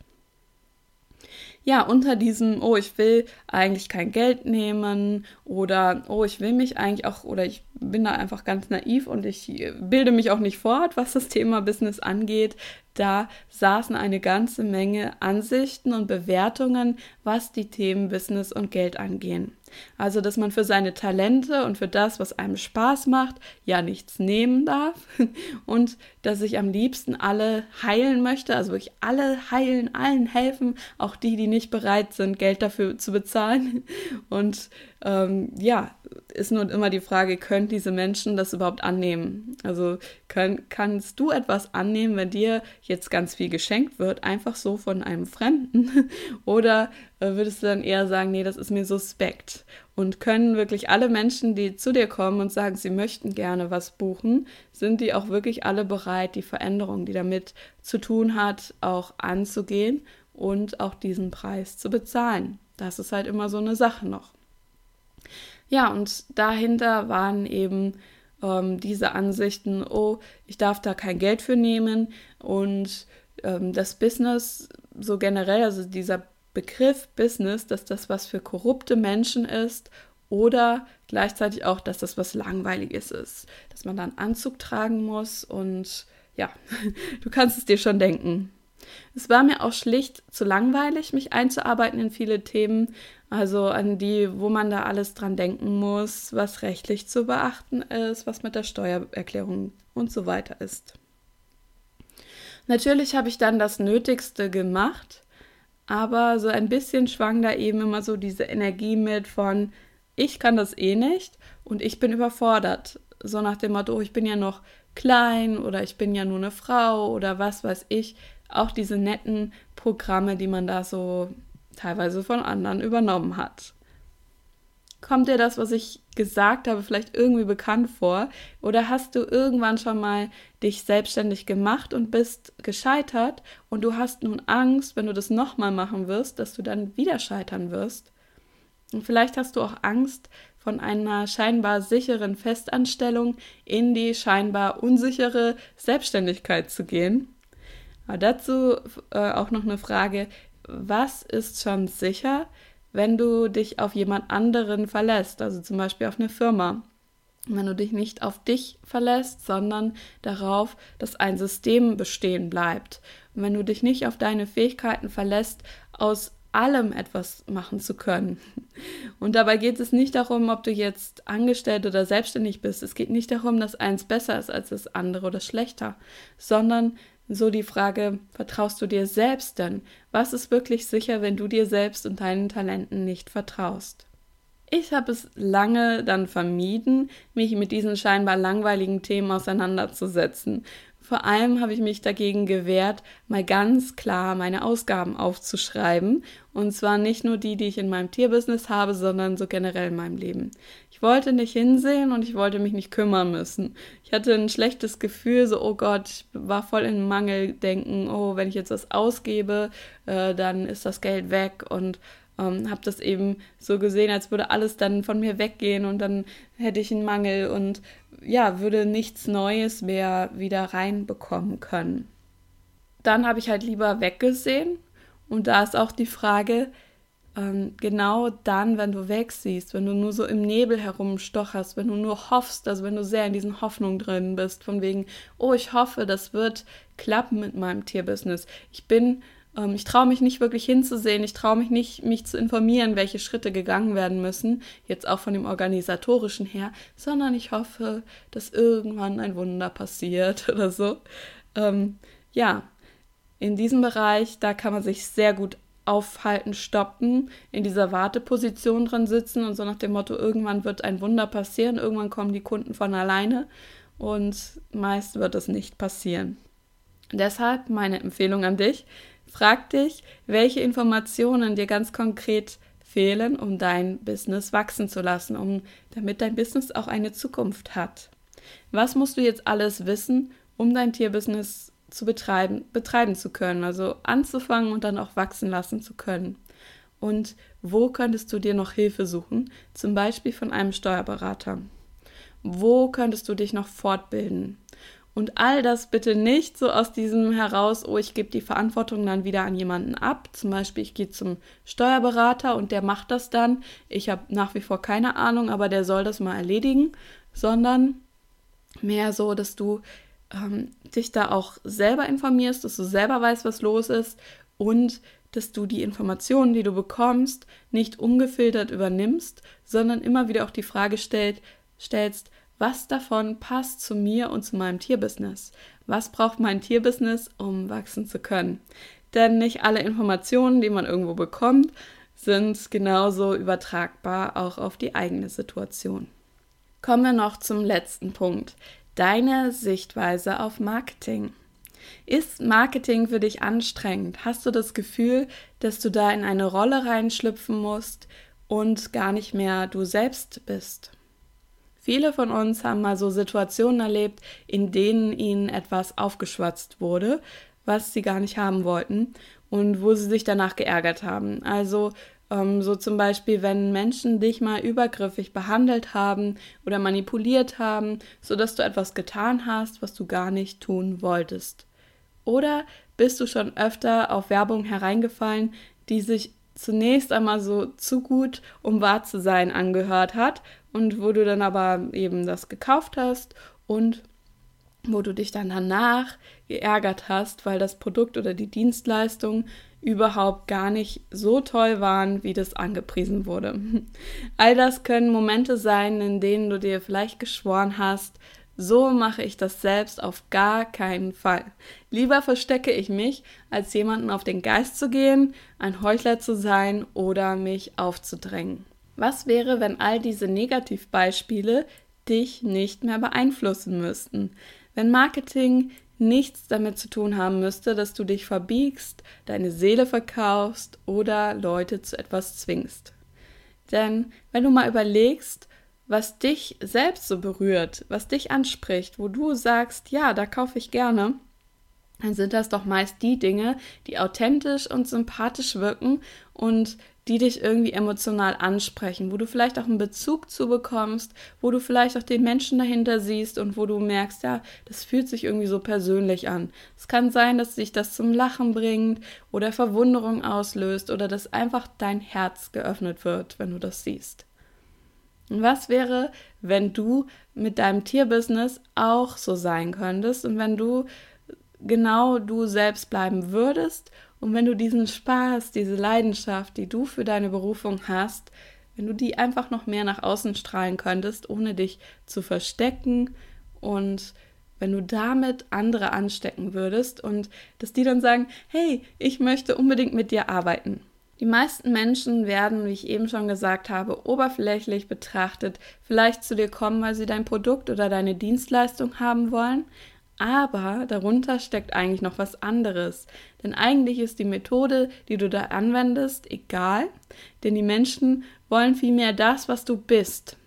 ja, unter diesem, oh, ich will eigentlich kein Geld nehmen oder oh, ich will mich eigentlich auch oder ich bin da einfach ganz naiv und ich bilde mich auch nicht fort, was das Thema Business angeht, da saßen eine ganze Menge Ansichten und Bewertungen, was die Themen Business und Geld angehen. Also, dass man für seine Talente und für das, was einem Spaß macht, ja nichts nehmen darf und dass ich am liebsten alle heilen möchte, also wirklich alle heilen, allen helfen, auch die, die nicht bereit sind, Geld dafür zu bezahlen. Und ähm, ja, ist nur immer die Frage, können diese Menschen das überhaupt annehmen? Also können, kannst du etwas annehmen, wenn dir jetzt ganz viel geschenkt wird, einfach so von einem Fremden? Oder äh, würdest du dann eher sagen, nee, das ist mir suspekt? Und können wirklich alle Menschen, die zu dir kommen und sagen, sie möchten gerne was buchen, sind die auch wirklich alle bereit, die Veränderung, die damit zu tun hat, auch anzugehen und auch diesen Preis zu bezahlen? Das ist halt immer so eine Sache noch. Ja, und dahinter waren eben ähm, diese Ansichten, oh, ich darf da kein Geld für nehmen und ähm, das Business so generell, also dieser Begriff Business, dass das was für korrupte Menschen ist oder gleichzeitig auch, dass das was Langweiliges ist, dass man dann Anzug tragen muss und ja, du kannst es dir schon denken. Es war mir auch schlicht zu langweilig, mich einzuarbeiten in viele Themen, also an die, wo man da alles dran denken muss, was rechtlich zu beachten ist, was mit der Steuererklärung und so weiter ist. Natürlich habe ich dann das Nötigste gemacht, aber so ein bisschen schwang da eben immer so diese Energie mit von, ich kann das eh nicht und ich bin überfordert. So nach dem Motto, ich bin ja noch klein oder ich bin ja nur eine Frau oder was weiß ich auch diese netten Programme, die man da so teilweise von anderen übernommen hat. Kommt dir das, was ich gesagt habe, vielleicht irgendwie bekannt vor? Oder hast du irgendwann schon mal dich selbstständig gemacht und bist gescheitert und du hast nun Angst, wenn du das nochmal machen wirst, dass du dann wieder scheitern wirst? Und vielleicht hast du auch Angst, von einer scheinbar sicheren Festanstellung in die scheinbar unsichere Selbstständigkeit zu gehen. Aber dazu äh, auch noch eine Frage, was ist schon sicher, wenn du dich auf jemand anderen verlässt, also zum Beispiel auf eine Firma? Wenn du dich nicht auf dich verlässt, sondern darauf, dass ein System bestehen bleibt. Und wenn du dich nicht auf deine Fähigkeiten verlässt, aus allem etwas machen zu können. Und dabei geht es nicht darum, ob du jetzt angestellt oder selbstständig bist. Es geht nicht darum, dass eins besser ist als das andere oder schlechter, sondern so die Frage, vertraust du dir selbst denn? Was ist wirklich sicher, wenn du dir selbst und deinen Talenten nicht vertraust? Ich habe es lange dann vermieden, mich mit diesen scheinbar langweiligen Themen auseinanderzusetzen, vor allem habe ich mich dagegen gewehrt, mal ganz klar meine Ausgaben aufzuschreiben. Und zwar nicht nur die, die ich in meinem Tierbusiness habe, sondern so generell in meinem Leben. Ich wollte nicht hinsehen und ich wollte mich nicht kümmern müssen. Ich hatte ein schlechtes Gefühl, so, oh Gott, ich war voll in Mangeldenken. Oh, wenn ich jetzt was ausgebe, äh, dann ist das Geld weg und ähm, habe das eben so gesehen, als würde alles dann von mir weggehen und dann hätte ich einen Mangel und ja, würde nichts Neues mehr wieder reinbekommen können. Dann habe ich halt lieber weggesehen und da ist auch die Frage, ähm, genau dann, wenn du wegsiehst, wenn du nur so im Nebel herumstocherst, wenn du nur hoffst, also wenn du sehr in diesen Hoffnungen drin bist, von wegen, oh, ich hoffe, das wird klappen mit meinem Tierbusiness. Ich bin ähm, ich traue mich nicht wirklich hinzusehen, ich traue mich nicht, mich zu informieren, welche Schritte gegangen werden müssen, jetzt auch von dem organisatorischen her, sondern ich hoffe, dass irgendwann ein Wunder passiert oder so. Ähm, ja, in diesem Bereich, da kann man sich sehr gut aufhalten, stoppen, in dieser Warteposition drin sitzen und so nach dem Motto, irgendwann wird ein Wunder passieren, irgendwann kommen die Kunden von alleine und meist wird es nicht passieren. Deshalb meine Empfehlung an dich, Frag dich, welche Informationen dir ganz konkret fehlen, um dein Business wachsen zu lassen, um, damit dein Business auch eine Zukunft hat. Was musst du jetzt alles wissen, um dein Tierbusiness zu betreiben, betreiben zu können, also anzufangen und dann auch wachsen lassen zu können? Und wo könntest du dir noch Hilfe suchen, zum Beispiel von einem Steuerberater? Wo könntest du dich noch fortbilden? Und all das bitte nicht so aus diesem heraus, oh, ich gebe die Verantwortung dann wieder an jemanden ab. Zum Beispiel, ich gehe zum Steuerberater und der macht das dann. Ich habe nach wie vor keine Ahnung, aber der soll das mal erledigen, sondern mehr so, dass du ähm, dich da auch selber informierst, dass du selber weißt, was los ist und dass du die Informationen, die du bekommst, nicht ungefiltert übernimmst, sondern immer wieder auch die Frage stellt, stellst, was davon passt zu mir und zu meinem Tierbusiness? Was braucht mein Tierbusiness, um wachsen zu können? Denn nicht alle Informationen, die man irgendwo bekommt, sind genauso übertragbar auch auf die eigene Situation. Kommen wir noch zum letzten Punkt. Deine Sichtweise auf Marketing. Ist Marketing für dich anstrengend? Hast du das Gefühl, dass du da in eine Rolle reinschlüpfen musst und gar nicht mehr du selbst bist? Viele von uns haben mal so Situationen erlebt, in denen ihnen etwas aufgeschwatzt wurde, was sie gar nicht haben wollten und wo sie sich danach geärgert haben. Also ähm, so zum Beispiel, wenn Menschen dich mal übergriffig behandelt haben oder manipuliert haben, sodass du etwas getan hast, was du gar nicht tun wolltest. Oder bist du schon öfter auf Werbung hereingefallen, die sich zunächst einmal so zu gut, um wahr zu sein, angehört hat und wo du dann aber eben das gekauft hast und wo du dich dann danach geärgert hast, weil das Produkt oder die Dienstleistung überhaupt gar nicht so toll waren, wie das angepriesen wurde. All das können Momente sein, in denen du dir vielleicht geschworen hast, so mache ich das selbst auf gar keinen Fall. Lieber verstecke ich mich, als jemanden auf den Geist zu gehen, ein Heuchler zu sein oder mich aufzudrängen. Was wäre, wenn all diese Negativbeispiele dich nicht mehr beeinflussen müssten? Wenn Marketing nichts damit zu tun haben müsste, dass du dich verbiegst, deine Seele verkaufst oder Leute zu etwas zwingst. Denn wenn du mal überlegst, was dich selbst so berührt, was dich anspricht, wo du sagst, ja, da kaufe ich gerne, dann sind das doch meist die Dinge, die authentisch und sympathisch wirken und die dich irgendwie emotional ansprechen, wo du vielleicht auch einen Bezug zu bekommst, wo du vielleicht auch den Menschen dahinter siehst und wo du merkst, ja, das fühlt sich irgendwie so persönlich an. Es kann sein, dass sich das zum Lachen bringt oder Verwunderung auslöst oder dass einfach dein Herz geöffnet wird, wenn du das siehst. Und was wäre, wenn du mit deinem Tierbusiness auch so sein könntest und wenn du genau du selbst bleiben würdest und wenn du diesen Spaß, diese Leidenschaft, die du für deine Berufung hast, wenn du die einfach noch mehr nach außen strahlen könntest, ohne dich zu verstecken und wenn du damit andere anstecken würdest und dass die dann sagen, hey, ich möchte unbedingt mit dir arbeiten. Die meisten Menschen werden, wie ich eben schon gesagt habe, oberflächlich betrachtet vielleicht zu dir kommen, weil sie dein Produkt oder deine Dienstleistung haben wollen, aber darunter steckt eigentlich noch was anderes. Denn eigentlich ist die Methode, die du da anwendest, egal, denn die Menschen wollen vielmehr das, was du bist.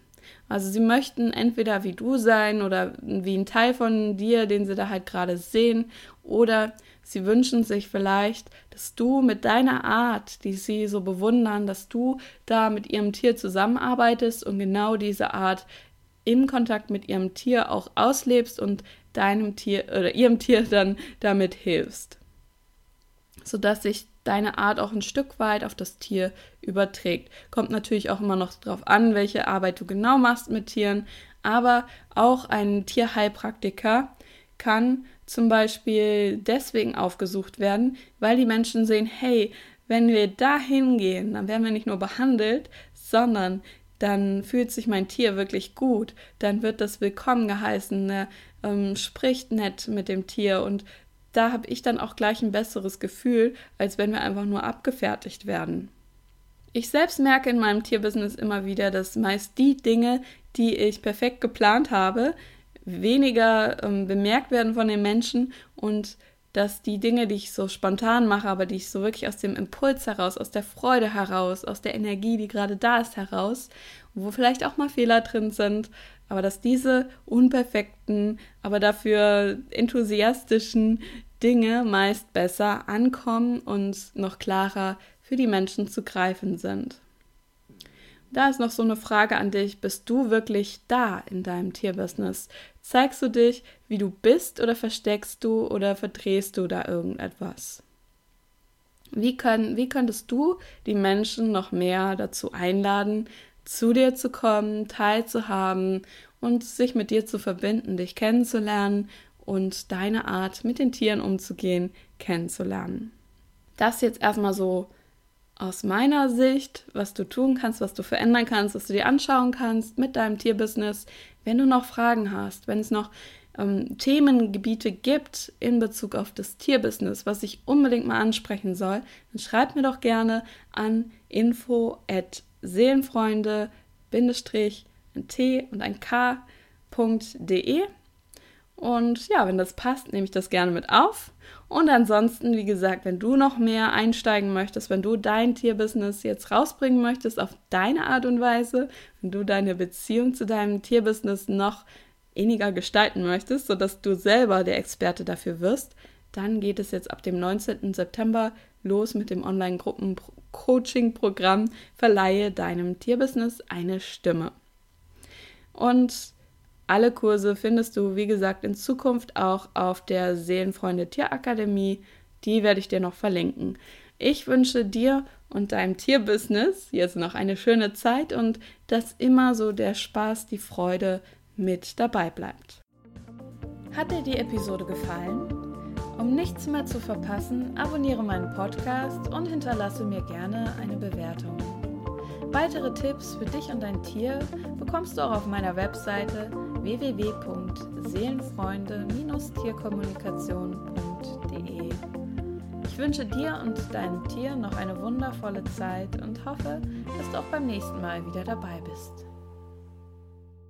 Also sie möchten entweder wie du sein oder wie ein Teil von dir, den sie da halt gerade sehen, oder sie wünschen sich vielleicht, dass du mit deiner Art, die sie so bewundern, dass du da mit ihrem Tier zusammenarbeitest und genau diese Art im Kontakt mit ihrem Tier auch auslebst und deinem Tier oder ihrem Tier dann damit hilfst. Sodass sich deine Art auch ein Stück weit auf das Tier überträgt. Kommt natürlich auch immer noch darauf an, welche Arbeit du genau machst mit Tieren, aber auch ein Tierheilpraktiker kann zum Beispiel deswegen aufgesucht werden, weil die Menschen sehen, hey, wenn wir da hingehen, dann werden wir nicht nur behandelt, sondern dann fühlt sich mein Tier wirklich gut, dann wird das willkommen geheißen, ne? ähm, spricht nett mit dem Tier und da habe ich dann auch gleich ein besseres Gefühl, als wenn wir einfach nur abgefertigt werden. Ich selbst merke in meinem Tierbusiness immer wieder, dass meist die Dinge, die ich perfekt geplant habe, weniger ähm, bemerkt werden von den Menschen und dass die Dinge, die ich so spontan mache, aber die ich so wirklich aus dem Impuls heraus, aus der Freude heraus, aus der Energie, die gerade da ist, heraus, wo vielleicht auch mal Fehler drin sind, aber dass diese unperfekten, aber dafür enthusiastischen Dinge meist besser ankommen und noch klarer für die Menschen zu greifen sind. Da ist noch so eine Frage an dich. Bist du wirklich da in deinem Tierbusiness? Zeigst du dich, wie du bist oder versteckst du oder verdrehst du da irgendetwas? Wie, können, wie könntest du die Menschen noch mehr dazu einladen, zu dir zu kommen, teilzuhaben und sich mit dir zu verbinden, dich kennenzulernen und deine Art, mit den Tieren umzugehen, kennenzulernen? Das jetzt erstmal so aus meiner Sicht, was du tun kannst, was du verändern kannst, was du dir anschauen kannst mit deinem Tierbusiness. Wenn du noch Fragen hast, wenn es noch ähm, Themengebiete gibt in Bezug auf das Tierbusiness, was ich unbedingt mal ansprechen soll, dann schreib mir doch gerne an info at seelenfreunde ein T und ein K.de. Und ja, wenn das passt, nehme ich das gerne mit auf. Und ansonsten, wie gesagt, wenn du noch mehr einsteigen möchtest, wenn du dein Tierbusiness jetzt rausbringen möchtest auf deine Art und Weise, wenn du deine Beziehung zu deinem Tierbusiness noch inniger gestalten möchtest, sodass du selber der Experte dafür wirst, dann geht es jetzt ab dem 19. September los mit dem Online-Gruppen-Coaching-Programm Verleihe deinem Tierbusiness eine Stimme. Und alle Kurse findest du, wie gesagt, in Zukunft auch auf der Seelenfreunde Tierakademie. Die werde ich dir noch verlinken. Ich wünsche dir und deinem Tierbusiness jetzt noch eine schöne Zeit und dass immer so der Spaß, die Freude mit dabei bleibt. Hat dir die Episode gefallen? Um nichts mehr zu verpassen, abonniere meinen Podcast und hinterlasse mir gerne eine Bewertung. Weitere Tipps für dich und dein Tier bekommst du auch auf meiner Webseite www.seelenfreunde-tierkommunikation.de. Ich wünsche dir und deinem Tier noch eine wundervolle Zeit und hoffe, dass du auch beim nächsten Mal wieder dabei bist.